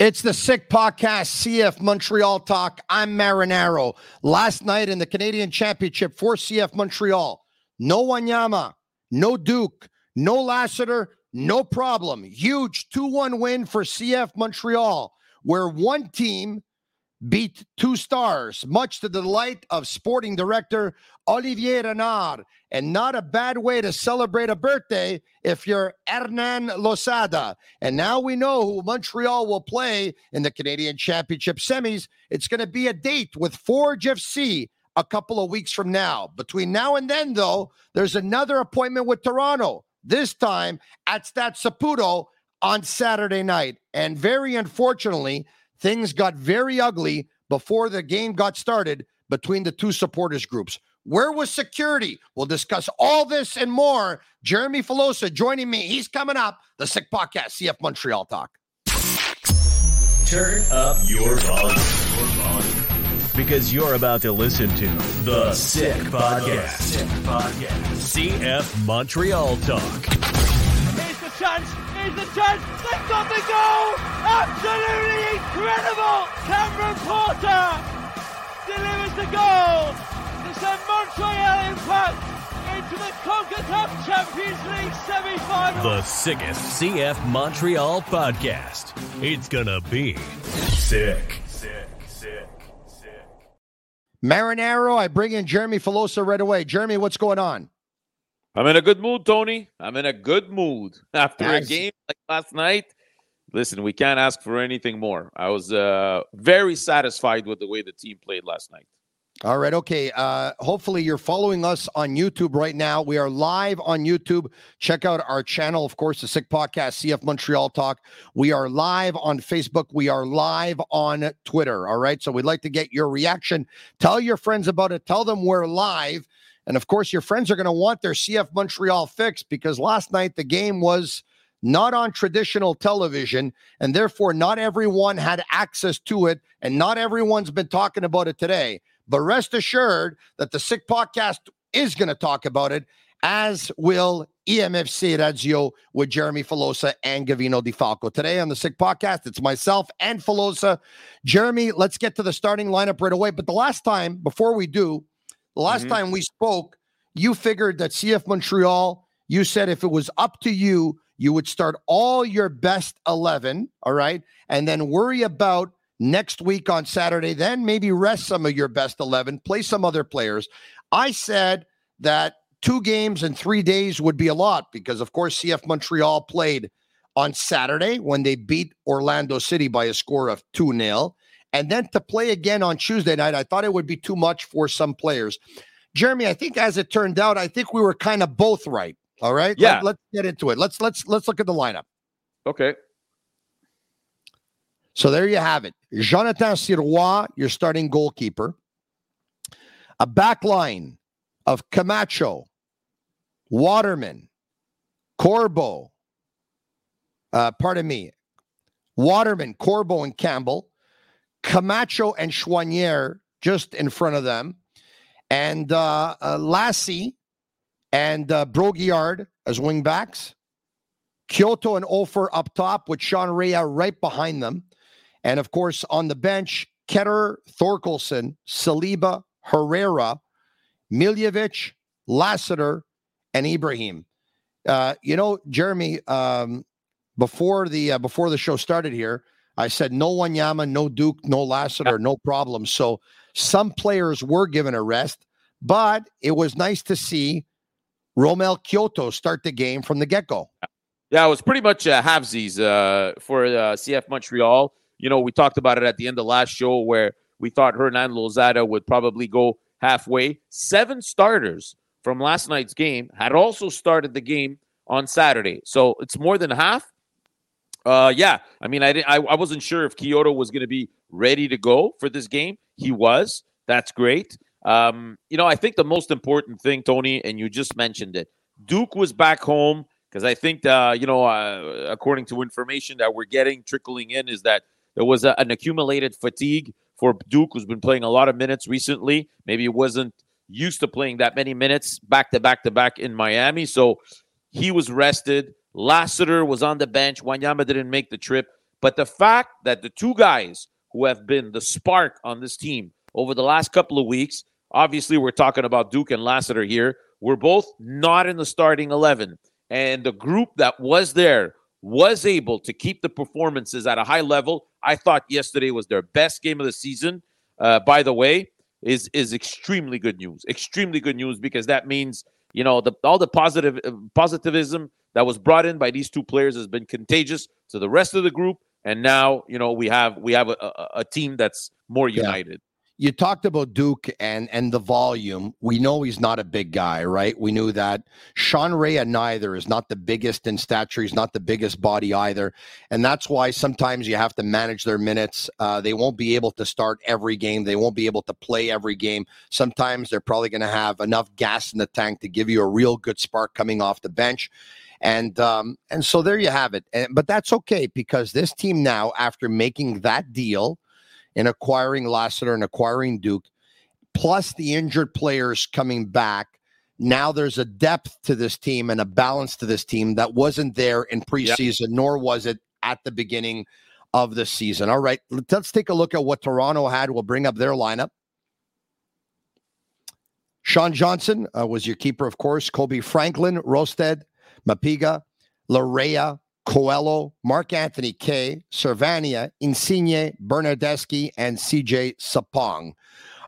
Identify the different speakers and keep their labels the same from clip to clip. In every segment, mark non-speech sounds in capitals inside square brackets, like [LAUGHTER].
Speaker 1: It's the Sick Podcast, CF Montreal Talk. I'm Marinaro. Last night in the Canadian Championship for CF Montreal, no Wanyama, no Duke, no Lassiter, no problem. Huge 2 1 win for CF Montreal, where one team beat two stars, much to the delight of sporting director Olivier Renard. And not a bad way to celebrate a birthday if you're Hernan Losada. And now we know who Montreal will play in the Canadian Championship semis. It's going to be a date with Forge FC a couple of weeks from now. Between now and then, though, there's another appointment with Toronto, this time at Stade Saputo on Saturday night. And very unfortunately, things got very ugly before the game got started between the two supporters groups. Where was security? We'll discuss all this and more. Jeremy Filosa joining me. He's coming up. The Sick Podcast, CF Montreal Talk.
Speaker 2: Turn up your volume. Because you're about to listen to The Sick Podcast. Sick Podcast. CF Montreal Talk.
Speaker 3: Here's the chance. Here's the chance. They've got the goal. Absolutely incredible. Cameron Porter delivers the goal to send Montreal Impact into the CONCACAF Champions League semi-final.
Speaker 2: The sickest CF Montreal podcast. It's gonna be sick. Sick, sick, sick.
Speaker 1: Marinaro, I bring in Jeremy Filosa right away. Jeremy, what's going on?
Speaker 4: I'm in a good mood, Tony. I'm in a good mood [LAUGHS] after
Speaker 1: Nice.
Speaker 4: a game like last night. Listen, we can't ask for anything more. I was uh, very satisfied with the way the team played last night.
Speaker 1: All right. Okay. Uh, hopefully, you're following us on YouTube right now. We are live on YouTube. Check out our channel, of course, the Sick Podcast, CF Montreal Talk. We are live on Facebook. We are live on Twitter. All right. So we'd like to get your reaction. Tell your friends about it. Tell them we're live. And of course, your friends are going to want their CF Montreal fix because last night the game was not on traditional television, and therefore not everyone had access to it, and not everyone's been talking about it today. But rest assured that the Sick Podcast is going to talk about it, as will EMFC Radio with Jeremy Filosa and Gavino Di Falco. Today on the Sick Podcast, it's myself and Filosa. Jeremy, let's get to the starting lineup right away. But the last time, before we do, the last
Speaker 4: Mhm.
Speaker 1: time we spoke, you figured that CF Montreal, you said if it was up to you, you would start all your best 11, all right, and then worry about next week on Saturday, then maybe rest some of your best 11, play some other players. I said that two games in three days would be a lot because, of course, CF Montreal played on Saturday when they beat Orlando City by a score of 2 0. And then to play again on Tuesday night, I thought it would be too much for some players. Jeremy, I think as it turned out, I think we were kind of both right. All right.
Speaker 4: Yeah.
Speaker 1: Let, us get into it. Let's let's let's look at the lineup.
Speaker 4: Okay.
Speaker 1: So there you have it. Jonathan Sirois, your starting goalkeeper. A back line of Camacho, Waterman, Corbo, uh, pardon me, Waterman, Corbo, and Campbell, Camacho and Choinière just in front of them, and uh, uh, Lassi and uh, Brault-Guillard as wing backs, Quioto and Offor up top with Sean Rea right behind them. And of course, on the bench, Ketter, Thorkelsson, Saliba, Herrera, Miljevic, Lassiter, and Ibrahim. Uh, you know, Jeremy, um, before the uh, before the show started here, I said no Wanyama, no Duke, no Lassiter, no problem. So some players were given a rest, but it was nice to see Romell Quioto start the game from the get go.
Speaker 4: Yeah, it was pretty much uh, halvesies uh, for uh, CF Montreal. You know, we talked about it at the end of last show where we thought Hernan Losada would probably go halfway. Seven starters from last night's game had also started the game on Saturday, so it's more than half. Uh, yeah, I mean, I I, I wasn't sure if Quioto was going to be ready to go for this game. He was. That's great. Um, you know, I think the most important thing, Tony, and you just mentioned it. Duke was back home because I think, uh, you know, uh, according to information that we're getting trickling in, is that there was a, an accumulated fatigue for Duke, who's been playing a lot of minutes recently. Maybe he wasn't used to playing that many minutes back to back to back in Miami, so he was rested. Lassiter was on the bench. Wanyama didn't make the trip, But the fact that the two guys who have been the spark on this team over the last couple of weeks, obviously we're talking about Duke and Lassiter here, were both not in the starting 11. And the group that was there was able to keep the performances at a high level. I thought yesterday was their best game of the season. Uh, by the way, is is extremely good news. Extremely good news because that means you know the all the positive uh, positivism that was brought in by these two players has been contagious to the rest of the group, and now you know we have we have a, a, a team that's more united
Speaker 1: you talked about Duke and and the volume. We know he's not a big guy, right? We knew that. Sean Rea neither is not the biggest in stature. He's not the biggest body either, and that's why sometimes you have to manage their minutes. Uh, they won't be able to start every game. They won't be able to play every game. Sometimes they're probably going to have enough gas in the tank to give you a real good spark coming off the bench. And um, and so there you have it. And, but that's okay because this team now, after making that deal in acquiring Lassiter and acquiring Duke, plus the injured players coming back. Now there's a depth to this team and a balance to this team that wasn't there in preseason, yep. nor was it at the beginning of the season. All right, let's take a look at what Toronto had. We'll bring up their lineup. Sean Johnson uh, was your keeper, of course. Kobe Franklin, Rosted, Mabika, Laryea, Coelho, Mark Anthony Kaye, Servania, Insigne, Bernardeschi, and CJ Sapong.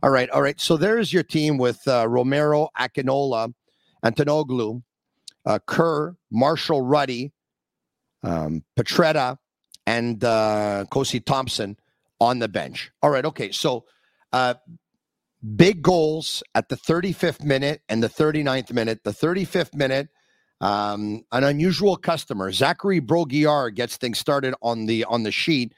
Speaker 1: All right, all right. So there's your team with uh, Romero, Akinola, Antonoglou, uh, Kerr, Marshall-Rutty, um, Petretta, and uh, Kosi Thompson on the bench. All right, okay. So uh, big goals at the 35th minute and the 39th minute. The 35th minute – um, an unusual customer, Zachary Brault-Guillard, gets things started on the on the sheet.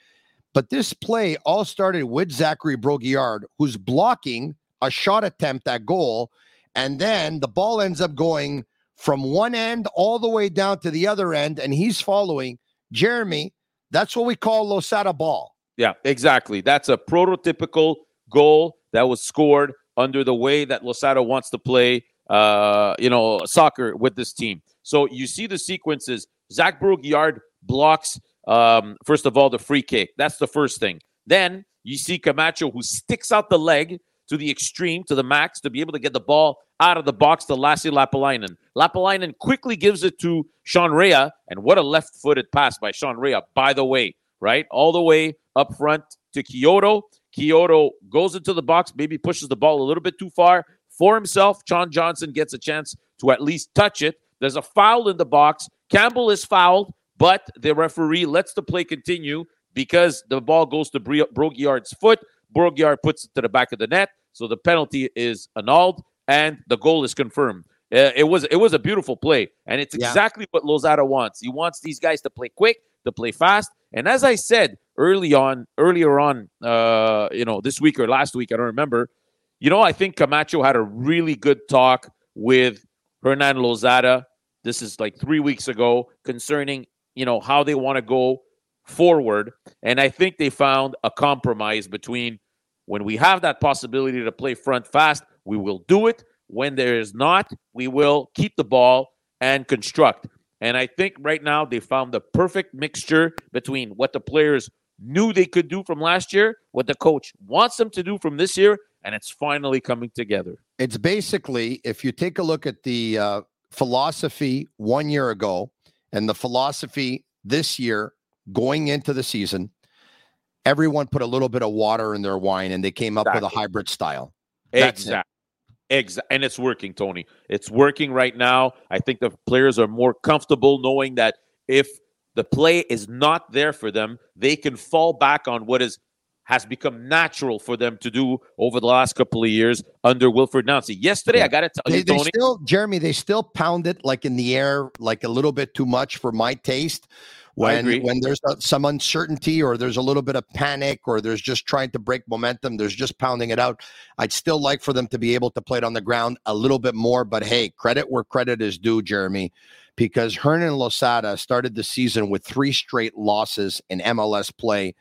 Speaker 1: But this play all started with Zachary Brault-Guillard, who's blocking a shot attempt at goal, and then the ball ends up going from one end all the way down to the other end, and he's following Jeremy. That's what we call Losada ball.
Speaker 4: Yeah, exactly. That's a prototypical goal that was scored under the way that Losada wants to play, uh, you know, soccer with this team. So you see the sequences. Zach Brault-Guillard blocks, um, first of all, the free kick. That's the first thing. Then you see Camacho who sticks out the leg to the extreme, to the max, to be able to get the ball out of the box to Lassi Lappalainen. Lappalainen quickly gives it to Sean Rea, and what a left-footed pass by Sean Rea, by the way, right? All the way up front to Quioto. Quioto goes into the box, maybe pushes the ball a little bit too far for himself. Sean Johnson gets a chance to at least touch it, there's a foul in the box. Campbell is fouled, but the referee lets the play continue because the ball goes to Brault-Guillard's foot. Brault-Guillard puts it to the back of the net, so the penalty is annulled and the goal is confirmed. Uh, it was it was a beautiful play, and it's yeah. exactly what Losada wants. He wants these guys to play quick, to play fast, and as I said early on, earlier on, uh, you know, this week or last week, I don't remember. You know, I think Camacho had a really good talk with Hernan Losada. this is like three weeks ago concerning, you know, how they want to go forward. And I think they found a compromise between when we have that possibility to play front fast, we will do it. When there is not, we will keep the ball and construct. And I think right now they found the perfect mixture between what the players knew they could do from last year, what the coach wants them to do from this year, and it's finally coming together.
Speaker 1: It's basically, if you take a look at the uh, philosophy one year ago and the philosophy this year going into the season, everyone put a little bit of water in their wine and they came up exactly. with a hybrid style.
Speaker 4: That's exactly. Exactly. And it's working, Tony. It's working right now. I think the players are more comfortable knowing that if the play is not there for them, they can fall back on what is has become natural for them to do over the last couple of years under Wilfried Nancy. Yesterday, yeah. I got to tell
Speaker 1: they,
Speaker 4: you, Tony.
Speaker 1: They still, Jeremy, they still pound it like in the air, like a little bit too much for my taste. When when there's uh, some uncertainty or there's a little bit of panic or there's just trying to break momentum, there's just pounding it out. I'd still like for them to be able to play it on the ground a little bit more. But hey, credit where credit is due, Jeremy, because Hernan Losada started the season with three straight losses in MLS play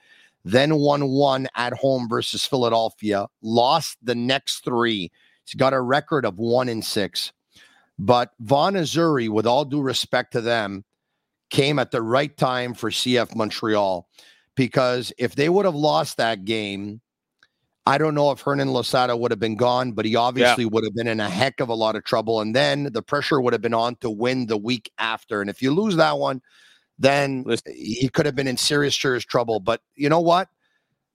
Speaker 1: then won one at home versus Philadelphia, lost the next three. He's got a record of one in six. But Vaughan Azzurri, with all due respect to them, came at the right time for CF Montreal because if they would have lost that game, I don't know if Hernan Losada would have been gone, but he obviously yeah. would have been in a heck of a lot of trouble. And then the pressure would have been on to win the week after. And if you lose that one, then Listen. he could have been in serious, serious trouble. But you know what?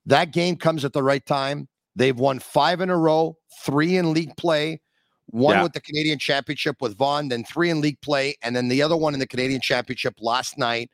Speaker 1: That game comes at the right time. They've won five in a row, three in league play, one yeah. with the Canadian Championship with Vaughan, then three in league play, and then the other one in the Canadian Championship last night.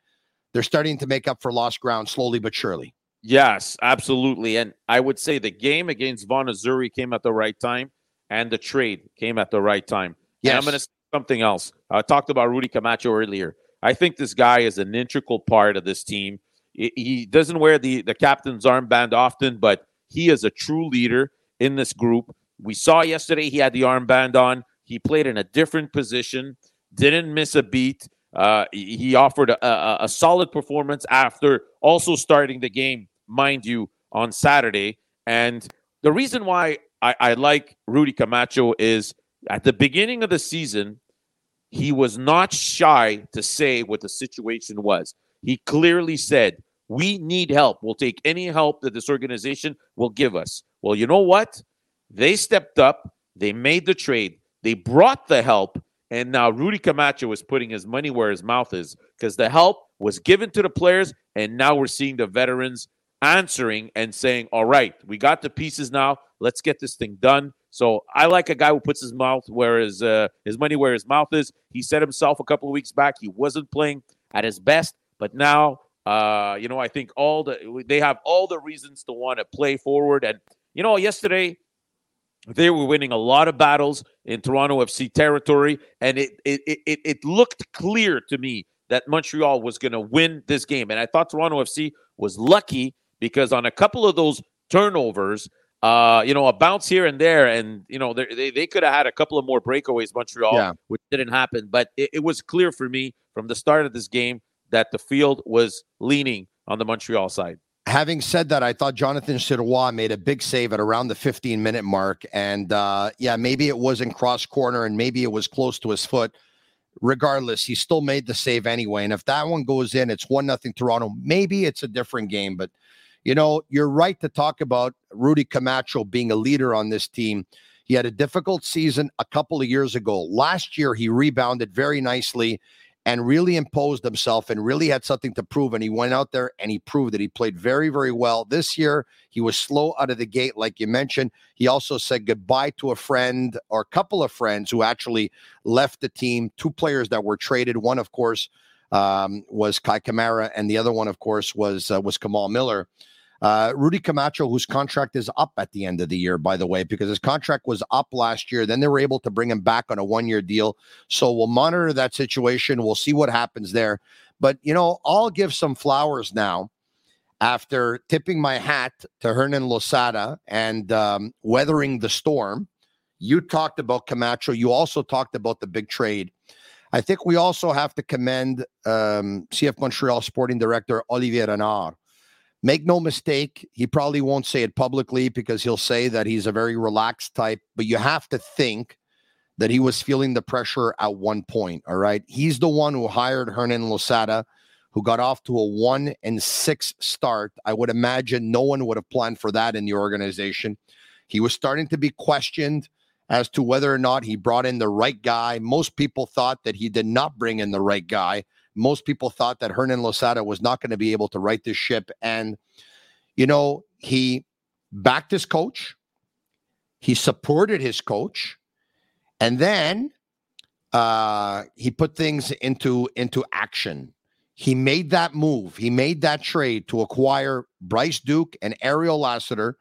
Speaker 1: They're starting to make up for lost ground slowly but surely.
Speaker 4: Yes, absolutely. And I would say the game against Vaughan Azzurri came at the right time, and the trade came at the right time. Yes. And I'm going to say something else. I talked about Rudy Camacho earlier. I think this guy is an integral part of this team. He doesn't wear the, the captain's armband often, but he is a true leader in this group. We saw yesterday he had the armband on. He played in a different position, didn't miss a beat. Uh, he offered a, a, a solid performance after also starting the game, mind you, on Saturday. And the reason why I, I like Rudy Camacho is at the beginning of the season, he was not shy to say what the situation was. He clearly said, We need help. We'll take any help that this organization will give us. Well, you know what? They stepped up, they made the trade, they brought the help, and now Rudy Camacho is putting his money where his mouth is because the help was given to the players, and now we're seeing the veterans answering and saying, All right, we got the pieces now. Let's get this thing done. So I like a guy who puts his mouth where his uh, his money where his mouth is. He said himself a couple of weeks back he wasn't playing at his best, but now uh, you know I think all the they have all the reasons to want to play forward. And you know yesterday they were winning a lot of battles in Toronto FC territory, and it it it, it looked clear to me that Montreal was going to win this game. And I thought Toronto FC was lucky because on a couple of those turnovers, uh, you know, a bounce here and there, and you know, they they could have had a couple of more breakaways, Montreal, yeah. which didn't happen. But it, it was clear for me from the start of this game that the field was leaning on the Montreal side.
Speaker 1: Having said that, I thought Jonathan Sirois made a big save at around the 15 minute mark. And uh, yeah, maybe it was in cross corner and maybe it was close to his foot. Regardless, he still made the save anyway. And if that one goes in, it's one nothing Toronto. Maybe it's a different game. But you know, you're right to talk about Rudy Camacho being a leader on this team. He had a difficult season a couple of years ago. Last year, he rebounded very nicely and really imposed himself and really had something to prove. And he went out there and he proved that he played very, very well. This year, he was slow out of the gate, like you mentioned. He also said goodbye to a friend or a couple of friends who actually left the team. Two players that were traded. One, of course, um, was Kei Kamara, and the other one, of course, was uh, was Kamal Miller. Uh, Rudy Camacho, whose contract is up at the end of the year, by the way, because his contract was up last year. Then they were able to bring him back on a one year deal. So we'll monitor that situation. We'll see what happens there. But, you know, I'll give some flowers now after tipping my hat to Hernan Losada and um, weathering the storm. You talked about Camacho. You also talked about the big trade. I think we also have to commend um, CF Montreal sporting director Olivier Renard Make no mistake, he probably won't say it publicly because he'll say that he's a very relaxed type, but you have to think that he was feeling the pressure at one point. All right. He's the one who hired Hernan Losada, who got off to a one and six start. I would imagine no one would have planned for that in the organization. He was starting to be questioned as to whether or not he brought in the right guy. Most people thought that he did not bring in the right guy most people thought that Hernan Losada was not going to be able to right this ship. And, you know, he backed his coach, he supported his coach, and then uh, he put things into into action. He made that move. He made that trade to acquire Bryce Duke and Ariel Lassiter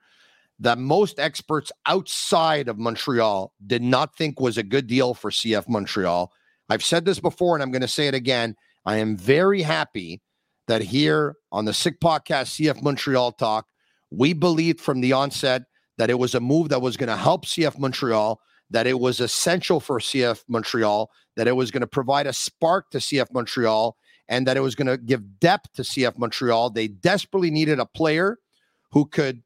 Speaker 1: that most experts outside of Montreal did not think was a good deal for CF Montreal. I've said this before and I'm going to say it again. I am very happy that here on the Sick Podcast, CF Montreal Talk, we believed from the onset that it was a move that was going to help CF Montreal, that it was essential for CF Montreal, that it was going to provide a spark to CF Montreal, and that it was going to give depth to CF Montreal. They desperately needed a player who could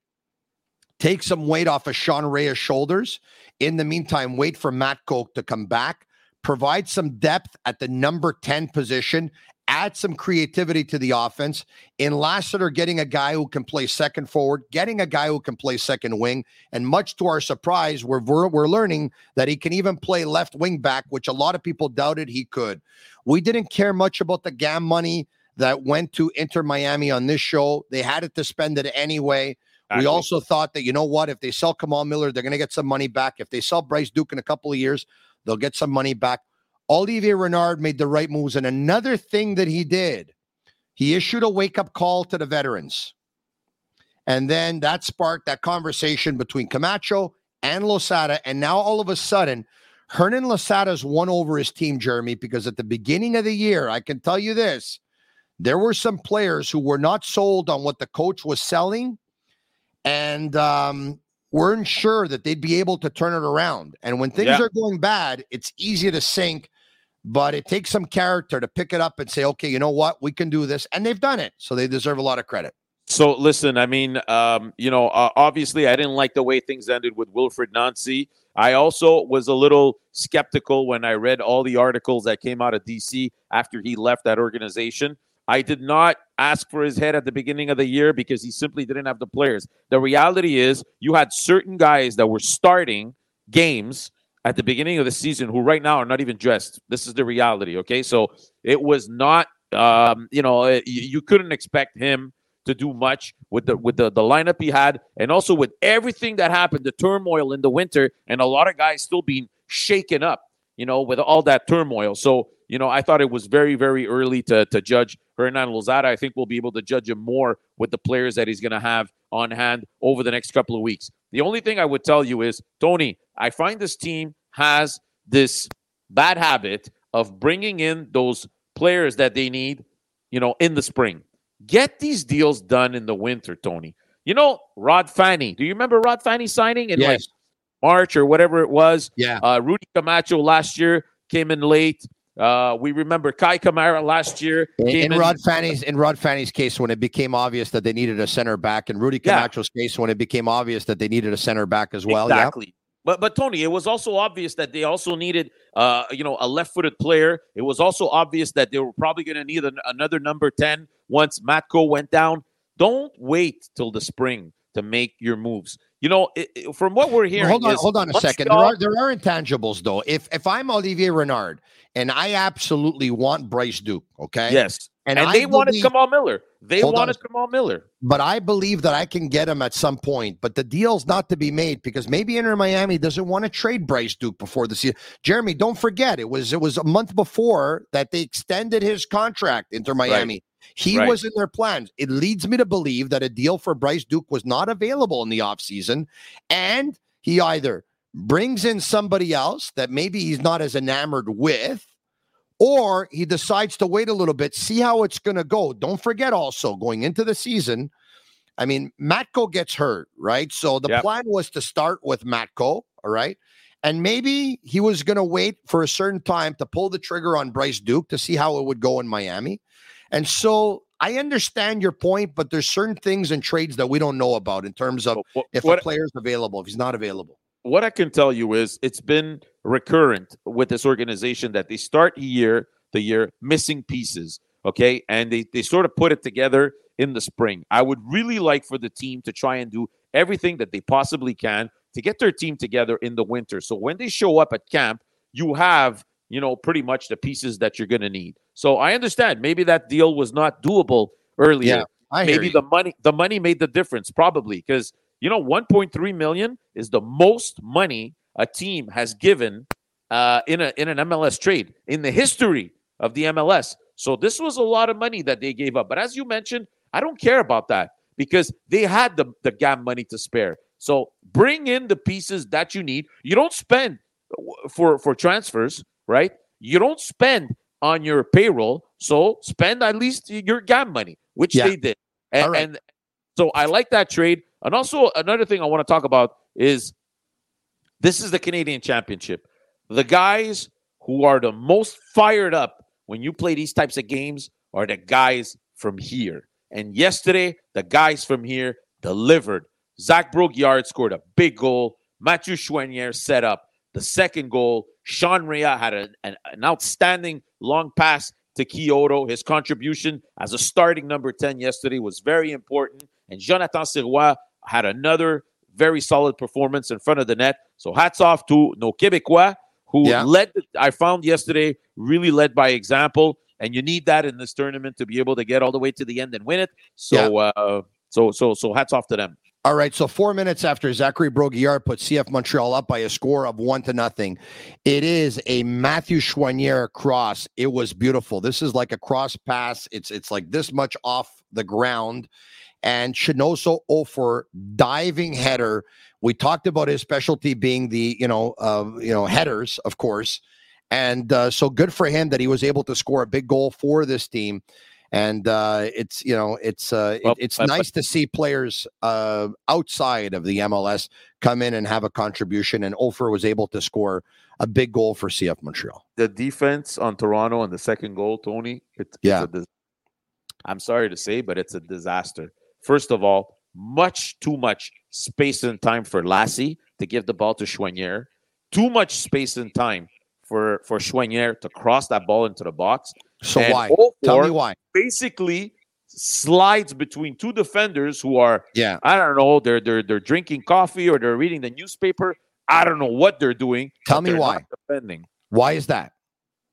Speaker 1: take some weight off of Sean Rea's shoulders. In the meantime, wait for Matko to come back provide some depth at the number 10 position add some creativity to the offense. In Lassiter, getting a guy who can play second forward, getting a guy who can play second wing, and much to our surprise, we're we're, we're learning that he can even play left wing back, which a lot of people doubted he could. We didn't care much about the GAM money that went to Inter Miami on this show. They had it to spend it anyway. We also thought that, you know what, if they sell Kamal Miller, they're going to get some money back. If they sell Bryce Duke in a couple of years, they'll get some money back. Olivier Renard made the right moves. And another thing that he did, he issued a wake up call to the veterans. And then that sparked that conversation between Camacho and Losada. And now all of a sudden, Hernan Losada's won over his team, Jeremy, because at the beginning of the year, I can tell you this there were some players who were not sold on what the coach was selling and um, weren't sure that they'd be able to turn it around. And when things
Speaker 4: Yeah.
Speaker 1: are going bad, it's easy to sink, but it takes some character to pick it up and say, okay, you know what? We can do this. And they've done it. So they deserve a lot of credit.
Speaker 4: So listen, I mean, um, you know, uh, obviously, I didn't like the way things ended with Wilfried Nancy. I also was a little skeptical when I read all the articles that came out of DC after he left that organization. I did not ask for his head at the beginning of the year because he simply didn't have the players. The reality is, you had certain guys that were starting games at the beginning of the season who right now are not even dressed. This is the reality. Okay, so it was not, um, you know, you, you couldn't expect him to do much with the with the, the lineup he had, and also with everything that happened, the turmoil in the winter, and a lot of guys still being shaken up, you know, with all that turmoil. So, you know, I thought it was very, very early to to judge Hernan Losada. I think we'll be able to judge him more with the players that he's going to have on hand over the next couple of weeks. The only thing I would tell you is, Tony, I find this team has this bad habit of bringing in those players that they need, you know, in the spring. Get these deals done in the winter, Tony. You know, Rod Fanni. Do you remember Rod Fanni signing in like March or whatever it was?
Speaker 1: Yeah.
Speaker 4: Uh, Rudy Camacho last year came in late. Uh, we remember Kei Kamara last year
Speaker 1: In, in
Speaker 4: in.
Speaker 1: Rod Fanni's in Rod Fanni's case, when it became obvious that they needed a center back, and Rudy
Speaker 4: Yeah.
Speaker 1: Camacho's case, when it became obvious that they needed a center back as well. Yeah.
Speaker 4: Exactly. But but Tony, it was also obvious that they also needed uh you know a left-footed player. It was also obvious that they were probably going to need an, another number 10 once Matko went down. Don't wait till the spring to make your moves. You know, it, it- from what we're
Speaker 1: Well,
Speaker 4: hearing
Speaker 1: hold on,
Speaker 4: is
Speaker 1: hold on a second. There are there are intangibles though. If if I'm Olivier Renard and I absolutely want Bryce Duke, okay,
Speaker 4: Yes.
Speaker 1: and,
Speaker 4: And, they wanted
Speaker 1: believe-
Speaker 4: Kamal Miller. They
Speaker 1: Hold on
Speaker 4: wanted Kamal Miller.
Speaker 1: but I believe that I can get him at some point. But the deal's not to be made because maybe Inter Miami doesn't want to trade Bryce Duke before the season. Jeremy, don't forget it was it was a month before that they extended his contract. Inter Miami. He
Speaker 4: Right.
Speaker 1: was in their plans. It leads me to believe that a deal for Bryce Duke was not available in the offseason. And he either brings in somebody else that maybe he's not as enamored with, or he decides to wait a little bit, see how it's going to go. Don't forget also going into the season, I mean, Matko gets hurt, right? So the
Speaker 4: Yep.
Speaker 1: plan was to start with Matko, all right? And maybe he was going to wait for a certain time to pull the trigger on Bryce Duke to see how it would go in Miami. And so I understand your point, but there's certain things in trades that we don't know about in terms of
Speaker 4: What,
Speaker 1: if
Speaker 4: what-
Speaker 1: a player's available, if he's not available.
Speaker 4: what I can tell you is it's been recurrent with this organization that they start year the year missing pieces, okay, and they they sort of put it together in the spring. I would really like for the team to try and do everything that they possibly can to get their team together in the winter. So when they show up at camp, you have you know pretty much the pieces that you're going to need. So I understand maybe that deal was not doable earlier
Speaker 1: Yeah, I
Speaker 4: maybe the money the money made the difference probably because you know 1.3 million is the most money a team has given uh, in a in an MLS trade in the history of the MLS. So this was a lot of money that they gave up. But as you mentioned, I don't care about that because they had the the GAM money to spare. So bring in the pieces that you need. You don't spend uh, for for transfers, right? You don't spend on your payroll, so spend at least your GAM money, which
Speaker 1: Yeah.
Speaker 4: they did. And,
Speaker 1: right.
Speaker 4: and so I like that trade. And also another thing I want to talk about is this is the Canadian Championship. The guys who are the most fired up when you play these types of games are the guys from here. And yesterday, the guys from here delivered. Zach Brault-Guillard scored a big goal. Matthew Choinière set up the second goal. Sean Rea had a- an, an outstanding long pass to Quioto. His contribution as a starting number 10 yesterday was very important. And Jonathan Sirois had another very solid performance in front of the net. So hats off to No Quebecois, who
Speaker 1: Yeah.
Speaker 4: led, I found yesterday, really led by example. And you need that in this tournament to be able to get all the way to the end and win it. So, uh, so, so, so hats off to them.
Speaker 1: All right, so four minutes after Zachary Brault-Guillard put CF Montreal up by a score of one to nothing, it is a Matthew Choinière cross. It was beautiful. This is like a cross pass. It's it's like this much off the ground, and Chinonso Offor diving header. We talked about his specialty being the you know uh, you know headers, of course, and uh, so good for him that he was able to score a big goal for this team. And uh, it's you know it's uh, it-
Speaker 4: Well,
Speaker 1: it's
Speaker 4: but-
Speaker 1: nice to see players uh, outside of the MLS come in and have a contribution. And Offor was able to score a big goal for CF Montreal.
Speaker 4: the defense on Toronto and the second goal, Tony, it's,
Speaker 1: Yeah.
Speaker 4: it's a dis- I'm sorry to say, but it's a disaster. First of all, much too much space and time for Lassi to give the ball to Choinière. Too much space and time for for Choinière to cross that ball into the box.
Speaker 1: So
Speaker 4: And
Speaker 1: why? Tell me why.
Speaker 4: Basically, slides between two defenders who are
Speaker 1: Yeah.
Speaker 4: I don't know they're they're they're drinking coffee or they're reading the newspaper. I don't know what they're doing.
Speaker 1: Tell me why.
Speaker 4: defending.
Speaker 1: Why is that?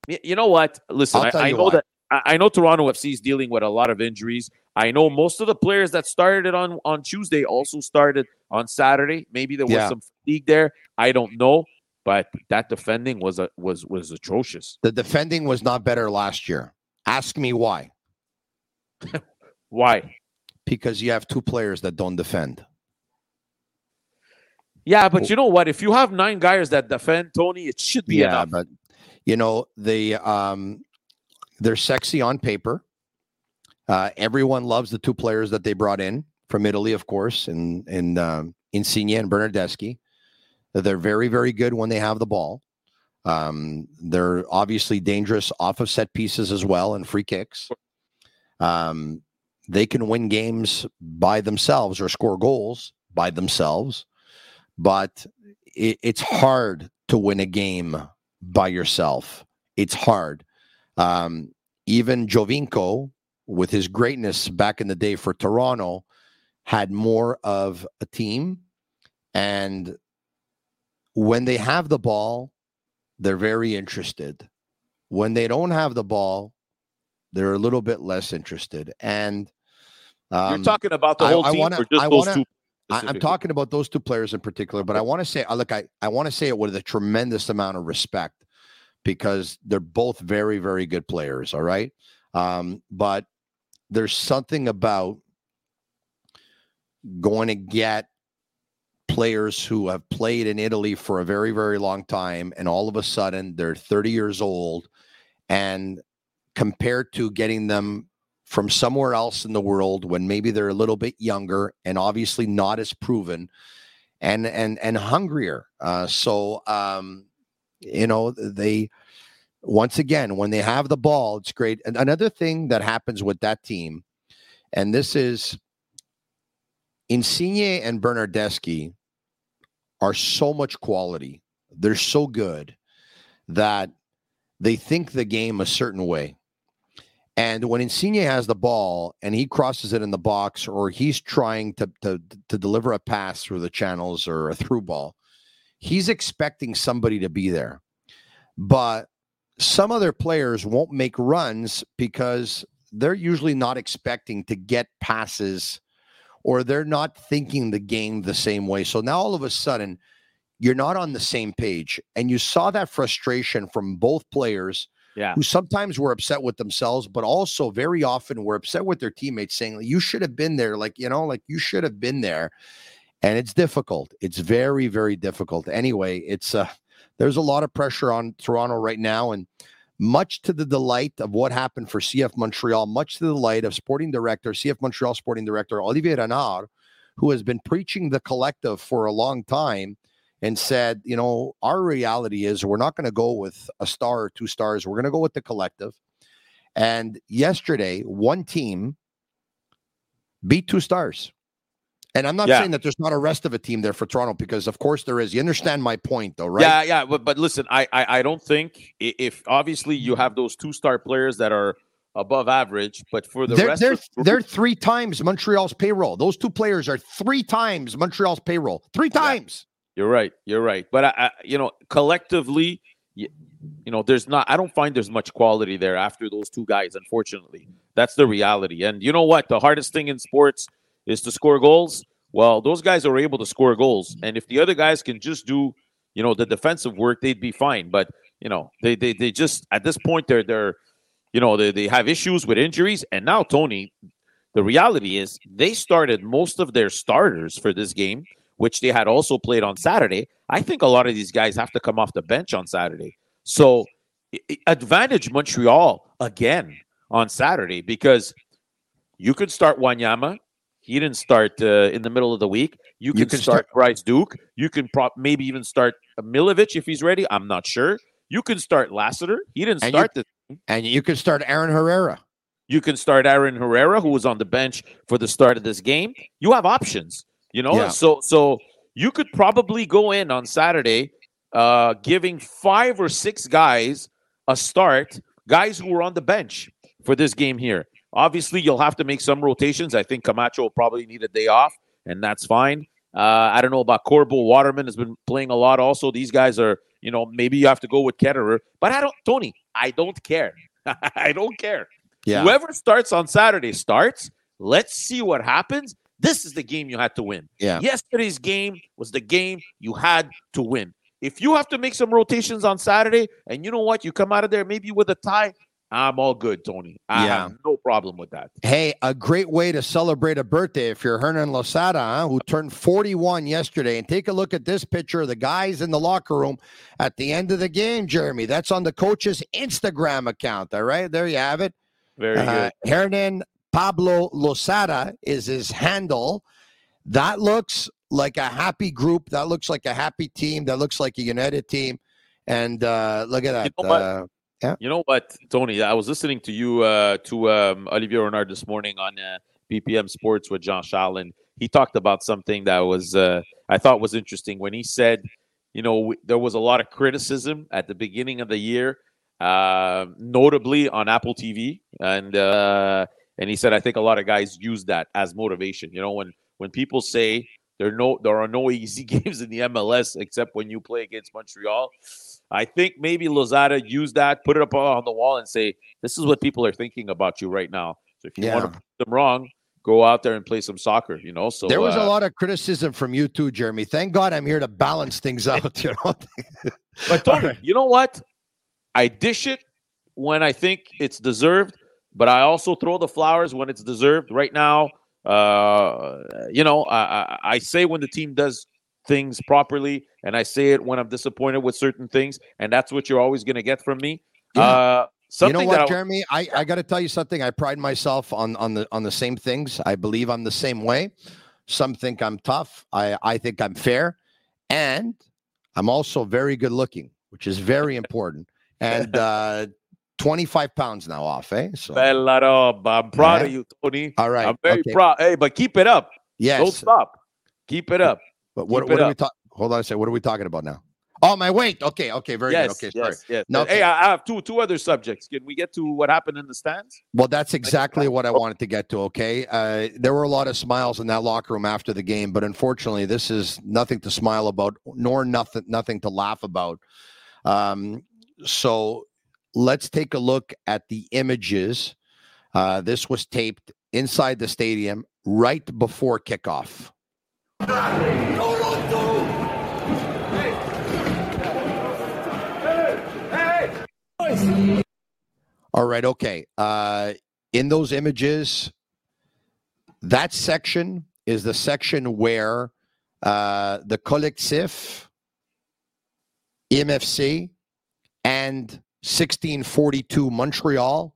Speaker 4: You know what? Listen, I, I know
Speaker 1: why.
Speaker 4: that I I know Toronto FC is dealing with a lot of injuries. I know most of the players that started on on Tuesday also started on Saturday. Maybe there was
Speaker 1: Yeah.
Speaker 4: some fatigue there. I don't know, but that defending was a, was was atrocious.
Speaker 1: The defending was not better last year. Ask me why. [LAUGHS]
Speaker 4: Why?
Speaker 1: Because you have two players that don't defend.
Speaker 4: Yeah, but you know what? If you have nine guys that defend, Tony, it should be
Speaker 1: yeah,
Speaker 4: enough.
Speaker 1: but you know the um, they're sexy on paper. Uh, everyone loves the two players that they brought in from Italy, of course, and and um, Insigne and Bernardeschi. They're very very good when they have the ball. Um, they're obviously dangerous off of set pieces as well and free kicks. Um, they can win games by themselves or score goals by themselves, but it, it's hard to win a game by yourself. It's hard. Um, even Giovinco, with his greatness back in the day for Toronto, had more of a team. And when they have the ball, they're very interested. When they don't have the ball, they're a little bit less interested. And um,
Speaker 4: You're talking about the whole
Speaker 1: I
Speaker 4: team
Speaker 1: wanna-
Speaker 4: or just
Speaker 1: I
Speaker 4: those
Speaker 1: wanna-
Speaker 4: two?
Speaker 1: I, I'm talking about those two players in particular, but I want to say, uh, look, I, I want to say it with a tremendous amount of respect because they're both very, very good players. All right. Um, but there's something about going to get players who have played in Italy for a very, very long time, and all of a sudden they're 30 years old, and compared to getting them from somewhere else in the world when maybe they're a little bit younger and obviously not as proven and and and hungrier. Uh so um you know they once again when they have the ball it's great. And another thing that happens with that team and this is Insigne and Bernardeschi are so much quality they're so good that they think the game a certain way and when Insigne has the ball and he crosses it in the box, or he's trying to, to to deliver a pass through the channels or a through ball, he's expecting somebody to be there. But some other players won't make runs because they're usually not expecting to get passes or they're not thinking the game the same way. So now all of a sudden, you're not on the same page. And you saw that frustration from both players
Speaker 4: Yeah.
Speaker 1: who sometimes were upset with themselves, but also very often were upset with their teammates, saying, You should have been there. Like, you know, like you should have been there. And it's difficult. It's very, very difficult. Anyway, it's uh there's a lot of pressure on Toronto right now. And much to the delight of what happened for CF Montreal, much to the delight of sporting director, CF Montreal sporting director Olivier Renard, who has been preaching the collective for a long time and said, you know, our reality is we're not going to go with a star or two stars. We're going to go with the collective. And yesterday, one team beat two stars. And I'm not
Speaker 4: Yeah.
Speaker 1: saying that there's not a rest of a team there for Toronto because, of course, there is. You understand my point, though, right?
Speaker 4: Yeah, yeah, but but listen, I, I I don't think if obviously you have those two star players that are above average, but for the
Speaker 1: they're
Speaker 4: rest
Speaker 1: they're,
Speaker 4: of
Speaker 1: they're three times Montreal's payroll. Those two players are three times Montreal's payroll. Three
Speaker 4: Yeah.
Speaker 1: times.
Speaker 4: You're right. You're right. But I, I you know, collectively, you, you know, there's not. I don't find there's much quality there after those two guys. Unfortunately, that's the reality. And you know what? The hardest thing in sports is to score goals. Well, those guys are able to score goals, mm-hmm. and if the other guys can just do, you know, the defensive work, they'd be fine. But you know, they they they just at this point they're they're, you know, they they have issues with injuries, and now Tony. The reality is they started most of their starters for this game which they had also played on Saturday. I think a lot of these guys have to come off the bench on Saturday. So advantage Montreal again on Saturday because you could start Wanyama. He didn't start uh, in the middle of the week. You can,
Speaker 1: can
Speaker 4: start, Bryce Duke. You can prop maybe even start Miljevic if he's ready. I'm not sure. You can start Lassiter. He didn't
Speaker 1: And you-
Speaker 4: start.
Speaker 1: And you can start Aaron Herrera.
Speaker 4: You can start Aaron Herrera, who was on the bench for the start of this game. You have options, you know.
Speaker 1: Yeah.
Speaker 4: So so you could probably go in on Saturday, uh, giving five or six guys a start, guys who were on the bench for this game here. Obviously, you'll have to make some rotations. I think Camacho will probably need a day off, and that's fine. Uh, I don't know about Corbo. Waterman has been playing a lot. Also, these guys are, you know, maybe you have to go with Ketterer, but I don't, Tony. I don't care. [LAUGHS] I don't care.
Speaker 1: Yeah.
Speaker 4: Whoever starts on Saturday starts. Let's see what happens. This is the game you had to win.
Speaker 1: Yeah.
Speaker 4: Yesterday's game was the game you had to win. If you have to make some rotations on Saturday, and you know what, you come out of there maybe with a tie, I'm all good, Tony. I
Speaker 1: Yeah.
Speaker 4: have no problem with that.
Speaker 1: Hey, a great way to celebrate a birthday if you're Hernan Losada, huh, who turned 41 yesterday. And take a look at this picture of the guys in the locker room at the end of the game, Jeremy. That's on the coach's Instagram account. All right, there you have it.
Speaker 4: Very
Speaker 1: Uh,
Speaker 4: good.
Speaker 1: Hernan Pablo Losada is his handle. That looks like a happy group. That looks like a happy team. That looks like a united team. And uh, look at that.
Speaker 4: know
Speaker 1: Uh,
Speaker 4: You know what, Tony? I was listening to you uh, to um, Olivier Renard this morning on uh, BPM Sports with Charles, and he talked about something that was uh, I thought was interesting when he said, you know, w- there was a lot of criticism at the beginning of the year, uh, notably on Apple TV, and uh, and he said I think a lot of guys use that as motivation. You know, when when people say there no there are no [LAUGHS] easy games in the MLS except when you play against Montreal. I think maybe Losada used that, put it up on the wall, and say, "This is what people are thinking about you right now." So if you want to put them wrong, go out there and play some soccer. You know. So
Speaker 1: there was a
Speaker 4: uh,
Speaker 1: lot of criticism from you too, Jeremy. Thank God I'm here to balance things out. [LAUGHS] You know,
Speaker 4: But Tony, [LAUGHS] you know what? I dish it when I think it's deserved, but I also throw the flowers when it's deserved. Right now, uh, you know, I, I, I say when the team does things properly, and I say it when I'm disappointed with certain things, and that's what you're always going to get from me.
Speaker 1: Yeah.
Speaker 4: Uh,
Speaker 1: you know what,
Speaker 4: I,
Speaker 1: Jeremy? I, I got to tell you something. I pride myself on on the on the same things. I believe I'm the same way. Some think I'm tough. I I think I'm fair, and I'm also very good looking, which is very [LAUGHS] important. And uh 25 pounds now off, eh? So
Speaker 4: Bella roba. I'm proud of you, Tony.
Speaker 1: all right.
Speaker 4: I'm very
Speaker 1: okay.
Speaker 4: proud. Hey, but keep it up.
Speaker 1: Yes.
Speaker 4: Don't stop. Keep it up.
Speaker 1: But what, what are we talking? Hold on a second. What are we talking about now? Oh, my weight. Okay. Okay. Very
Speaker 4: yes,
Speaker 1: good. Okay. Sorry.
Speaker 4: yes.
Speaker 1: No,
Speaker 4: Hey. I I have two two other subjects. Can we get to what happened in the stands?
Speaker 1: Well, that's exactly what I wanted to get to. Okay. Uh, there were a lot of smiles in that locker room after the game, but unfortunately, this is nothing to smile about, nor nothing, nothing to laugh about. Um, so let's take a look at the images. Uh, this was taped inside the stadium right before kickoff. All right. Okay. Uh, in those images, that section is the section where uh, the collectif, MFC, and 1642 Montreal,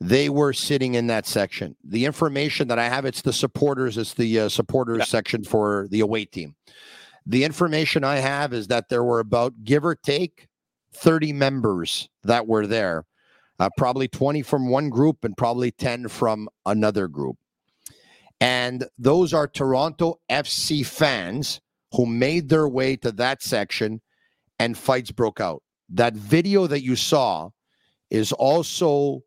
Speaker 1: they were sitting in that section. The information that I have, it's the supporters, it's the uh, supporters
Speaker 4: Yeah.
Speaker 1: section for the away team. The information I have is that there were about, give or take, 30 members that were there, uh, probably 20 from one group and probably 10 from another group. And those are Toronto FC fans who made their way to that section and fights broke out. That video that you saw is also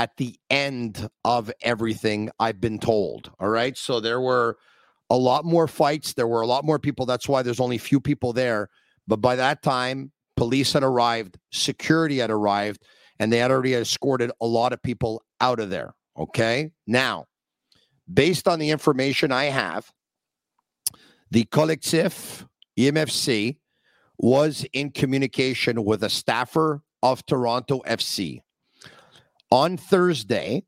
Speaker 1: at the end of everything I've been told. All right. So there were a lot more fights. There were a lot more people. That's why there's only a few people there. But by that time, police had arrived, security had arrived, and they had already escorted a lot of people out of there. Okay. Now, based on the information I have, the collectif EMFC was in communication with a staffer of Toronto FC. On Thursday,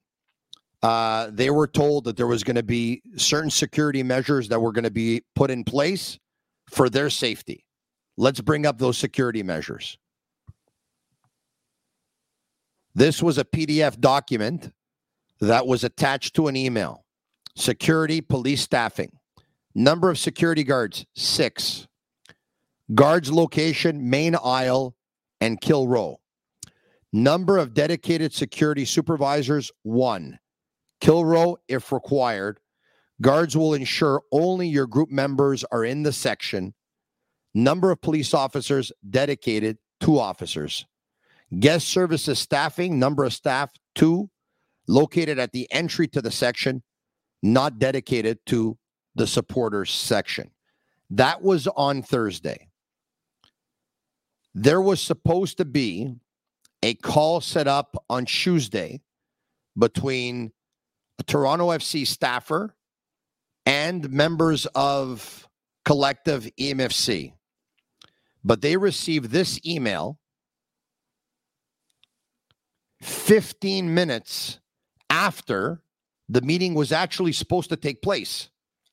Speaker 1: uh, they were told that there was going to be certain security measures that were going to be put in place for their safety. Let's bring up those security measures. This was a PDF document that was attached to an email. Security, police staffing. Number of security guards, six. Guards location, main aisle and kill row. Number of dedicated security supervisors, one. Kill row if required. Guards will ensure only your group members are in the section. Number of police officers dedicated, two officers. Guest services staffing, number of staff, two. Located at the entry to the section, not dedicated to the supporters section. That was on Thursday. There was supposed to be a call set up on Tuesday between a Toronto FC staffer and members of collective EMFC. But they received this email 15 minutes after the meeting was actually supposed to take place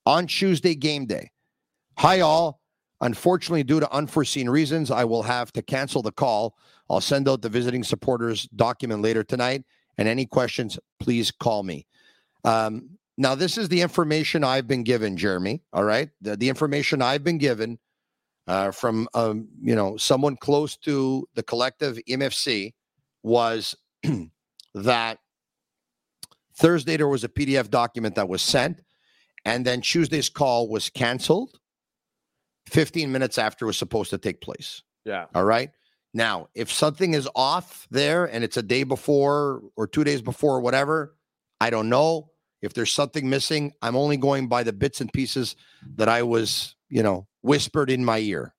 Speaker 1: on Tuesday game day. Hi, all. Unfortunately, due to unforeseen reasons, I will have to cancel the call. I'll send out the visiting supporters document later tonight. And any questions, please call me. Um, now, this is the information I've been given, Jeremy. All right, the, the information I've been given uh, from um, you know someone close to the collective MFC was [CLEARS THROAT] that Thursday there was a PDF document that was sent, and then Tuesday's call was canceled 15 minutes after it was supposed to take place.
Speaker 4: Yeah.
Speaker 1: All right. Now, if something is off there and it's a day before or two days before or whatever, I don't know. If there's something missing, I'm only going by the bits and pieces that I was, you know, whispered in my ear.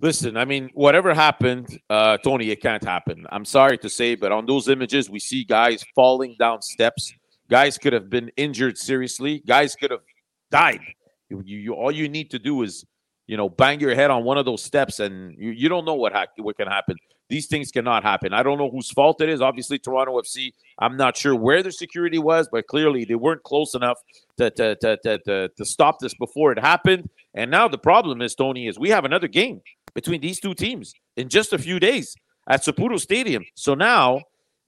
Speaker 4: Listen, I mean, whatever happened, uh, Tony, it can't happen. I'm sorry to say, but on those images, we see guys falling down steps. Guys could have been injured seriously. Guys could have died. You, you, all you need to do is you know, bang your head on one of those steps, and you, you don't know what ha- what can happen. These things cannot happen. I don't know whose fault it is. Obviously, Toronto FC. I'm not sure where the security was, but clearly they weren't close enough to to to to, to, to stop this before it happened. And now the problem is, Tony, is we have another game between these two teams in just a few days at Saputo Stadium. So now,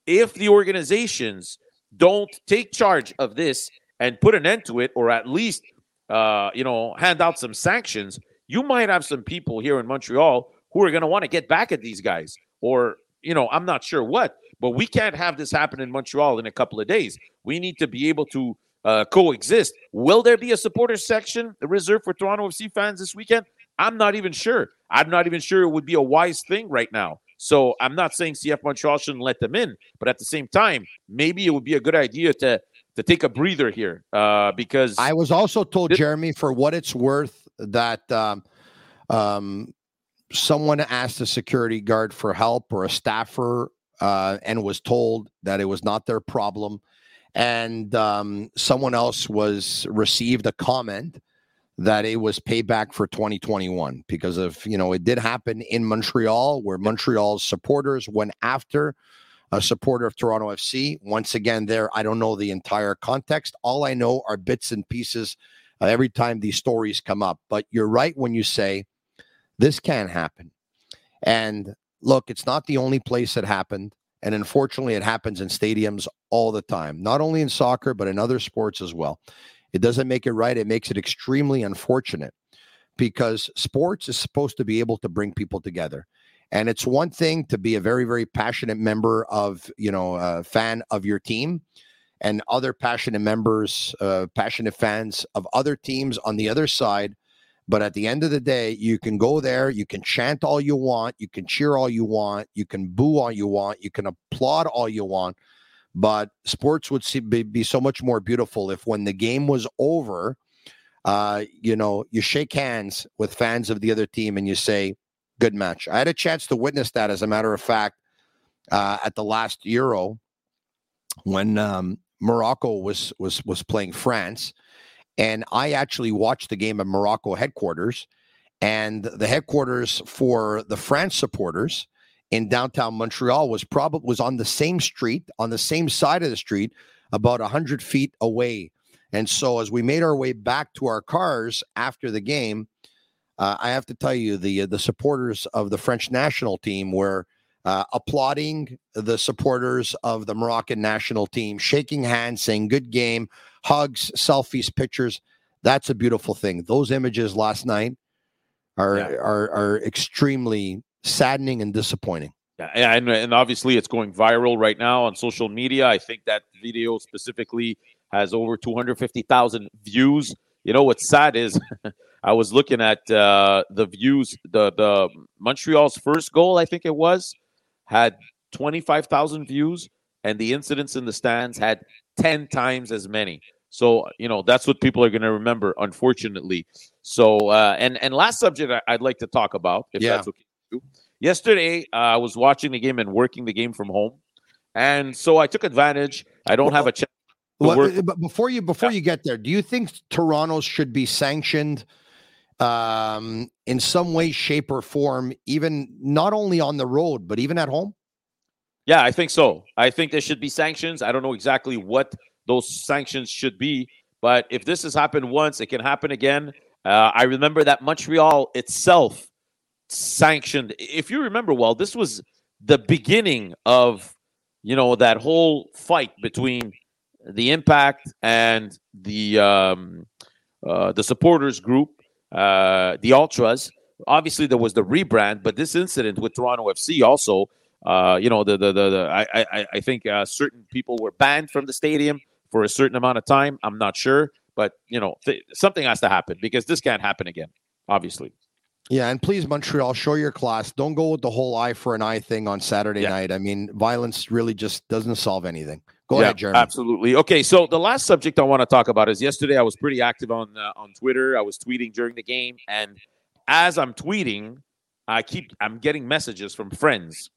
Speaker 4: if the organizations don't take charge of this and put an end to it, or at least uh, you know, hand out some sanctions, you might have some people here in Montreal who are going to want to get back at these guys, or you know, I'm not sure what, but we can't have this happen in Montreal in a couple of days. We need to be able to uh, coexist. Will there be a supporter section reserved for Toronto FC fans this weekend? I'm not even sure. I'm not even sure it would be a wise thing right now. So I'm not saying CF Montreal shouldn't let them in, but at the same time, maybe it would be a good idea to to take a breather here uh, because
Speaker 1: I was also told, Jeremy, for what it's worth, that um, um, someone asked a security guard for help or a staffer uh, and was told that it was not their problem. And um, someone else was received a comment that it was payback for 2021 because of you know it did happen in Montreal where Montreal's supporters went after a supporter of Toronto FC. Once again, there I don't know the entire context. All I know are bits and pieces uh, every time these stories come up. But you're right when you say this can happen. And look, it's not the only place it happened. And unfortunately, it happens in stadiums all the time, not only in soccer, but in other sports as well. It doesn't make it right. It makes it extremely unfortunate because sports is supposed to be able to bring people together. And it's one thing to be a very, very passionate member of, you know, a fan of your team and other passionate members, uh, passionate fans of other teams on the other side. But at the end of the day, you can go there, you can chant all you want, you can cheer all you want, you can boo all you want, you can applaud all you want. But sports would see, be, be so much more beautiful if when the game was over, uh, you know, you shake hands with fans of the other team and you say, good match. I had a chance to witness that, as a matter of fact, uh, at the last Euro when um, Morocco was was was playing France, and I actually watched the game at Morocco headquarters, and the headquarters for the France supporters in downtown Montreal was probably was on the same street, on the same side of the street, about hundred feet away. And so, as we made our way back to our cars after the game, uh, I have to tell you the the supporters of the French national team were uh, applauding the supporters of the Moroccan national team, shaking hands, saying "good game," hugs, selfies, pictures. That's a beautiful thing. Those images last night are
Speaker 4: Yeah.
Speaker 1: are are extremely saddening and disappointing.
Speaker 4: Yeah, and, and obviously it's going viral right now on social media. I think that video specifically has over 250,000 views. You know what's sad is [LAUGHS] I was looking at uh, the views. The the Montreal's first goal, I think it was, had 25,000 views, and the incidents in the stands had 10 times as many. So you know that's what people are going to remember, unfortunately. So uh, and and last subject I- I'd like to talk about, if
Speaker 1: Yeah.
Speaker 4: that's okay. Yesterday, uh, I was watching the game and working the game from home, and so I took advantage. I don't have a chance.
Speaker 1: Well, but before you before you get there, do you think Toronto should be sanctioned um, in some way, shape, or form, even not only on the road but even at home?
Speaker 4: Yeah, I think so. I think there should be sanctions. I don't know exactly what those sanctions should be, but if this has happened once, it can happen again. Uh, I remember that Montreal itself sanctioned. If you remember well, this was the beginning of you know that whole fight between the Impact and the um, uh, the supporters group, uh, the Ultras. Obviously, there was the rebrand, but this incident with Toronto FC also uh, you know, the the the, the I I I think uh, certain people were banned from the stadium for a certain amount of time. I'm not sure, but you know, th- something has to happen because this can't happen again. Obviously,
Speaker 1: Yeah, and please, Montreal, show your class. Don't go with the whole eye for an eye thing on Saturday
Speaker 4: Yeah.
Speaker 1: night. I mean, violence really just doesn't solve anything. Go
Speaker 4: Yeah,
Speaker 1: ahead, Jeremy.
Speaker 4: Absolutely. Okay, so the last subject I want to talk about is yesterday. I was pretty active on uh, on Twitter. I was tweeting during the game, and as I'm tweeting, I keep I'm getting messages from friends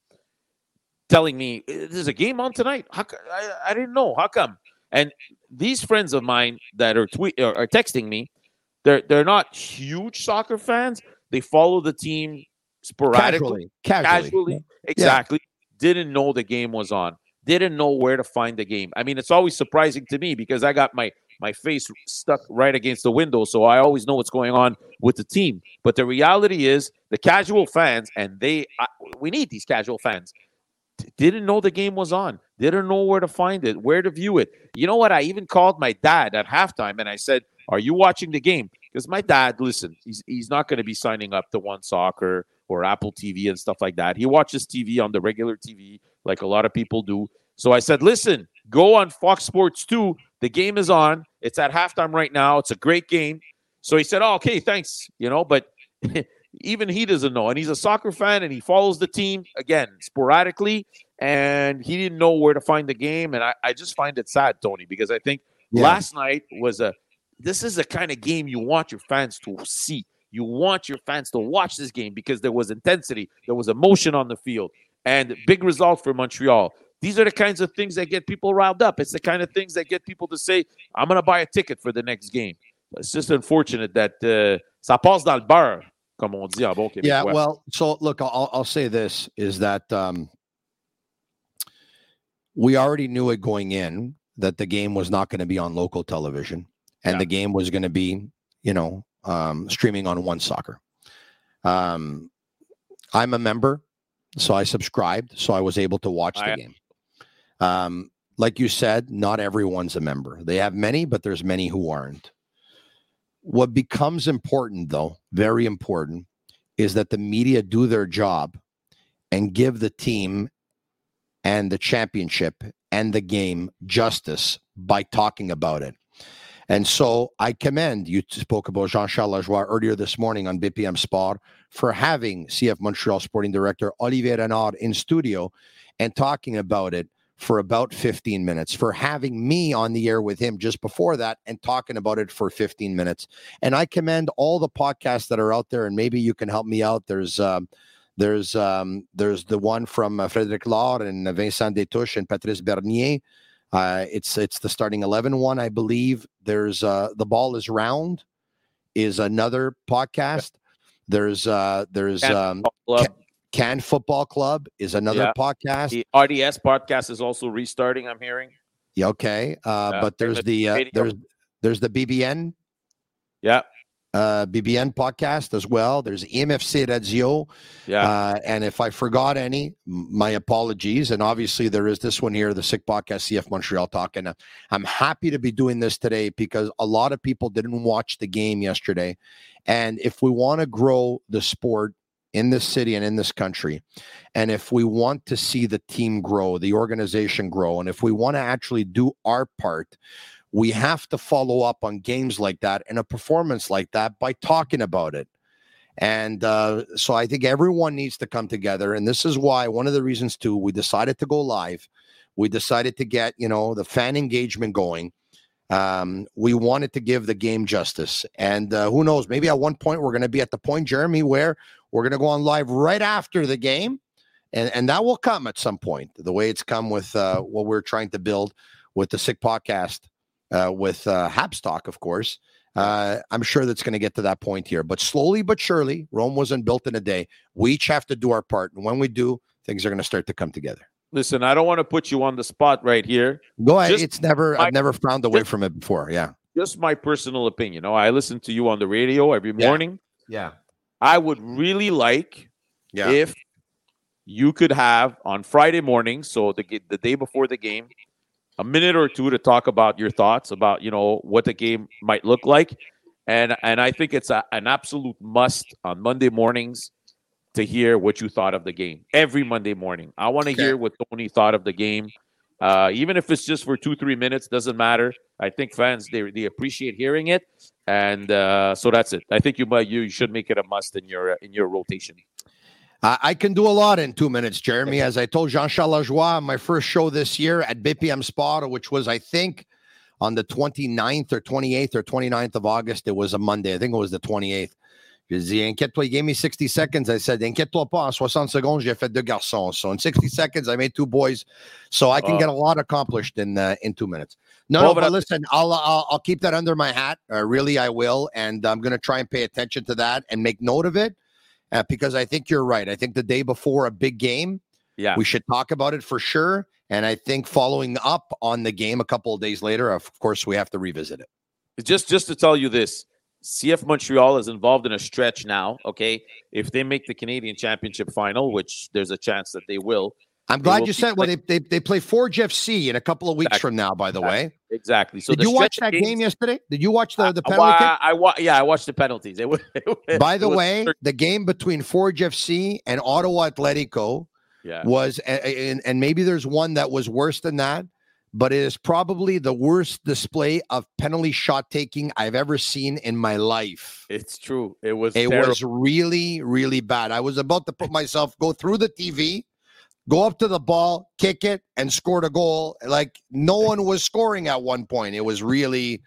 Speaker 4: telling me there's a game on tonight. How I, I didn't know. How come? And these friends of mine that are tweet are, are texting me, they're they're not huge soccer fans. They follow the team sporadically
Speaker 1: Casually, casually.
Speaker 4: casually. Exactly. Didn't know the game was on. Didn't know where to find the game. I mean, it's always surprising to me because I got my my face stuck right against the window, so I always know what's going on with the team. But the reality is, the casual fans, and they, I, we need these casual fans. Didn't know the game was on. Didn't know where to find it, where to view it. You know what? I even called my dad at halftime and I said, "Are you watching the game?" Because my dad, listen, he's he's not going to be signing up to One Soccer or Apple TV and stuff like that. He watches TV on the regular TV, like a lot of people do. So I said, listen, go on Fox Sports 2. The game is on. It's at halftime right now. It's a great game. So he said, oh, okay, thanks. You know, but [LAUGHS] even he doesn't know. And he's a soccer fan and he follows the team again sporadically. And he didn't know where to find the game. And I, I just find it sad, Tony, because I think
Speaker 1: Yeah.
Speaker 4: last night was a this is the kind of game you want your fans to see. You want your fans to watch this game because there was intensity, there was emotion on the field, and big result for Montreal. These are the kinds of things that get people riled up. It's the kind of things that get people to say, "I'm going to buy a ticket for the next game." It's just unfortunate that uh, ça passe dans le beurre, comme on dit en bon québécois.
Speaker 1: Yeah, well, so look, I'll I'll say this is that um, we already knew it going in that the game was not going to be on local television, and
Speaker 4: Yeah.
Speaker 1: the game was going to be, you know, um, streaming on One Soccer. Um, I'm a member, so I subscribed, so I was able to watch the
Speaker 4: I-
Speaker 1: game. Um, like you said, not everyone's a member. They have many, but there's many who aren't. What becomes important, though, very important, is that the media do their job and give the team and the championship and the game justice by talking about it. And so I commend you spoke about Jean Charles Lajoie earlier this morning on BPM Sport for having CF Montreal sporting director Olivier Renard in studio and talking about it for about 15 minutes, for having me on the air with him just before that and talking about it for 15 minutes. And I commend all the podcasts that are out there, and maybe you can help me out. There's um, there's um, there's the one from uh, Frédéric Lord and Vincent Destouches and Patrice Bernier. Uh, it's it's the starting 11 one, I believe. There's uh, the ball is round is another podcast. There's uh, there's um, Can Football Club is another yeah. podcast.
Speaker 4: The RDS podcast is also restarting. I'm hearing.
Speaker 1: Yeah, okay, uh, but there's the uh, there's there's the BBN.
Speaker 4: Yeah.
Speaker 1: Uh, BBN podcast as well. There's EMFC Radio.
Speaker 4: Yeah.
Speaker 1: Uh, and if I forgot any, my apologies. And obviously, there is this one here, the Sick Podcast, CF Montreal Talk. And uh, I'm happy to be doing this today because a lot of people didn't watch the game yesterday. And if we want to grow the sport in this city and in this country. And if we want to see the team grow, the organization grow, and if we want to actually do our part, we have to follow up on games like that and a performance like that by talking about it. And uh, so I think everyone needs to come together. And this is why one of the reasons, too, we decided to go live. We decided to get, you know, the fan engagement going. Um, we wanted to give the game justice. And uh, who knows, maybe at one point we're going to be at the point, Jeremy, where we're going to go on live right after the game. And, and that will come at some point, the way it's come with uh, what we're trying to build with the Sick Podcast, uh, with uh, Habstock, of course. Uh, I'm sure that's going to get to that point here. But slowly but surely, Rome wasn't built in a day. We each have to do our part. And when we do, things are going to start to come together.
Speaker 4: Listen, I don't want to put you on the spot right here.
Speaker 1: Go ahead. Just it's never, my, I've never found away just, from it before. Yeah.
Speaker 4: Just my personal opinion. You know, I listen to you on the radio every morning.
Speaker 1: Yeah. yeah.
Speaker 4: I would really like yeah. if you could have on Friday morning, so the the day before the game, a minute or two to talk about your thoughts about you know what the game might look like, and and I think it's a, an absolute must on Monday mornings to hear what you thought of the game every Monday morning. I want to okay. hear what Tony thought of the game. Uh, even if it's just for two, three minutes, doesn't matter. I think fans they, they appreciate hearing it, and uh, so that's it. I think you might you should make it a must in your in your rotation.
Speaker 1: I can do a lot in two minutes, Jeremy. As I told Jean Charles Lajoie on my first show this year at BPM Sport, which was, I think, on the 29th or 28th or 29th of August. It was a Monday. I think it was the 28th. J'ai dit, inquiète-toi, he gave me 60 seconds. I said, inquiète-toi pas, en 60 secondes, j'ai fait deux garçons. So in 60 seconds, I made two boys. So I can get a lot accomplished in uh, in two minutes. No, no, but, but listen, I'll, I'll, I'll keep that under my hat. Uh, really, I will, and I'm going to try and pay attention to that and make note of it uh, because I think you're right. I think the day before a big game,
Speaker 4: yeah,
Speaker 1: we should talk about it for sure. And I think following up on the game a couple of days later, of course, we have to revisit it.
Speaker 4: Just just to tell you this, CF Montreal is involved in a stretch now. Okay, if they make the Canadian Championship final, which there's a chance that they will.
Speaker 1: I'm glad you said. Well, they, they they play Forge FC in a couple of weeks exactly. from now. By the
Speaker 4: exactly.
Speaker 1: way,
Speaker 4: exactly.
Speaker 1: So did you watch that games, game yesterday? Did you watch the the penalty?
Speaker 4: I, I, I yeah, I watched the penalties. It was, [LAUGHS]
Speaker 1: it By the way, the game between Forge FC and Ottawa Atletico
Speaker 4: yeah.
Speaker 1: was, and, and maybe there's one that was worse than that but it is probably the worst display of penalty shot taking I've ever seen in my life.
Speaker 4: It's true. It was
Speaker 1: it terrible. was really really bad. I was about to put myself go through the TV, go up to the ball, kick it, and score a goal. Like no [LAUGHS] one was scoring at one point. It was really,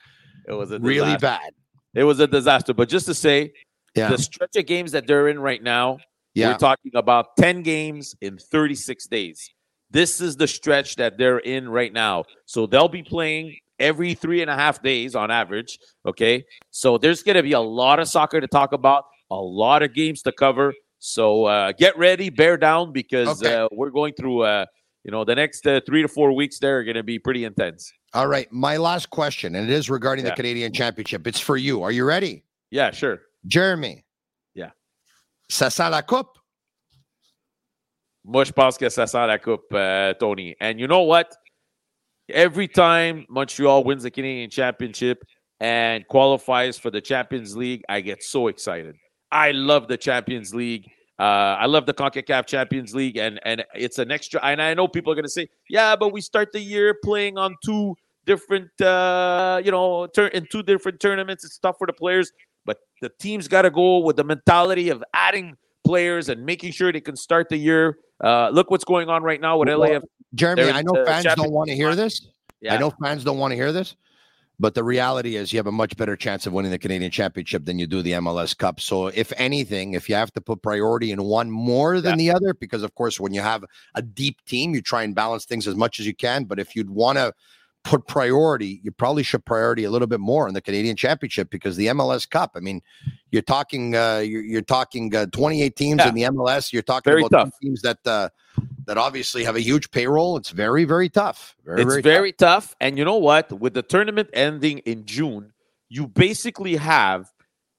Speaker 4: it was
Speaker 1: really bad.
Speaker 4: It was a disaster. But just to say, yeah. the stretch of games that they're in right now, yeah. we're talking about ten games in thirty six days. This is the stretch that they're in right now. So they'll be playing every three and a half days on average. Okay. So there's going to be a lot of soccer to talk about, a lot of games to cover. So uh, get ready, bear down, because okay. uh, we're going through, uh, you know, the next uh, three to four weeks there are going to be pretty intense.
Speaker 1: All right. My last question, and it is regarding yeah. the Canadian Championship. It's for you. Are you ready?
Speaker 4: Yeah, sure.
Speaker 1: Jeremy.
Speaker 4: Yeah.
Speaker 1: Ça sent la coupe?
Speaker 4: Moi, je pense que ça sent la coupe, uh, Tony. And you know what? Every time Montreal wins the Canadian Championship and qualifies for the Champions League, I get so excited. I love the Champions League. Uh, I love the Concacaf Champions League, and and it's an extra. And I know people are going to say, yeah, but we start the year playing on two different, uh, you know, tur- in two different tournaments. It's tough for the players, but the teams got to go with the mentality of adding players and making sure they can start the year. Uh, look what's going on right now with LAFC.
Speaker 1: Jeremy, I know fans don't want to hear this.
Speaker 4: Yeah.
Speaker 1: I know fans don't want to hear this, but the reality is you have a much better chance of winning the Canadian Championship than you do the MLS Cup. So, if anything, if you have to put priority in one more than the other, because of course, when you have a deep team, you try and balance things as much as you can. But if you'd want to put priority, you probably should priority a little bit more in the Canadian Championship because the MLS Cup. I mean, you're talking, uh, you're, you're talking uh, 28 teams
Speaker 4: Yeah.
Speaker 1: in the MLS. You're talking
Speaker 4: Very
Speaker 1: about teams that uh, that obviously have a huge payroll. It's very, very tough. Very,
Speaker 4: it's
Speaker 1: very,
Speaker 4: very,
Speaker 1: tough.
Speaker 4: tough. And you know what? With the tournament ending in June, you basically have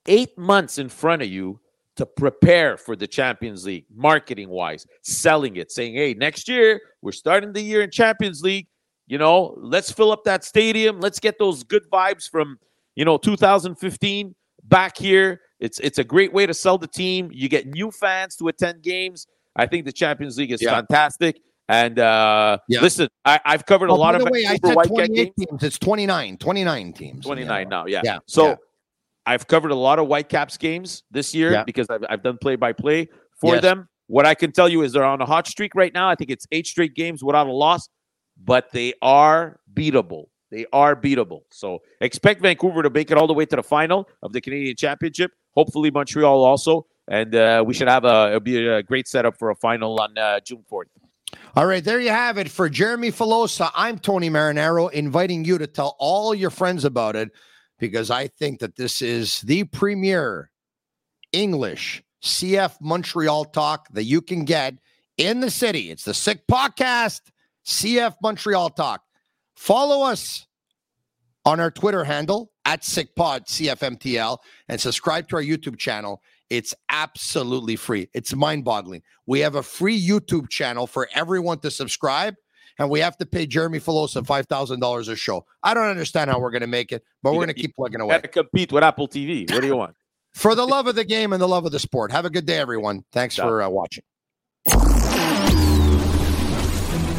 Speaker 4: eight months in front of you to prepare for the Champions League, marketing wise, selling it, saying, hey, next year, we're starting the year in Champions League. You know, let's fill up that stadium. Let's get those good vibes from, you know, 2015 back here. It's it's a great way to sell the team. You get new fans to attend games. I think the Champions League is
Speaker 1: Yeah.
Speaker 4: fantastic. And uh,
Speaker 1: Yeah.
Speaker 4: listen, I, I've covered
Speaker 1: Oh,
Speaker 4: a lot of
Speaker 1: way, I said
Speaker 4: Whitecaps
Speaker 1: 28
Speaker 4: games.
Speaker 1: teams. It's 29, 29 teams.
Speaker 4: 29 now, yeah.
Speaker 1: Yeah,
Speaker 4: So
Speaker 1: yeah.
Speaker 4: I've covered a lot of Whitecaps games this year
Speaker 1: Yeah.
Speaker 4: because I've, I've done play by play for
Speaker 1: Yes.
Speaker 4: them. What I can tell you is they're on a hot streak right now. I think it's eight straight games without a loss, but they are beatable. They are beatable. So expect Vancouver to make it all the way to the final of the Canadian Championship. Hopefully Montreal also, and uh, we should have a be a great setup for a final on uh, June fourth.
Speaker 1: All right, there you have it. For Jeremy Filosa, I'm Tony Marinaro, inviting you to tell all your friends about it because I think that this is the premier English CF Montreal talk that you can get in the city. It's the Sick Podcast, CF Montreal Talk. Follow us on our Twitter handle at SickPod CFMTL and subscribe to our YouTube channel. It's absolutely free. It's mind boggling. We have a free YouTube channel for everyone to subscribe, and we have to pay Jeremy Filosa $5,000 a show. I don't understand how we're going to make it, but
Speaker 4: You
Speaker 1: we're going to keep plugging away.
Speaker 4: to compete with Apple TV. What do you want? [LAUGHS]
Speaker 1: For the love of the game and the love of the sport. Have a good day, everyone. Thanks
Speaker 4: Ciao.
Speaker 1: for uh, watching.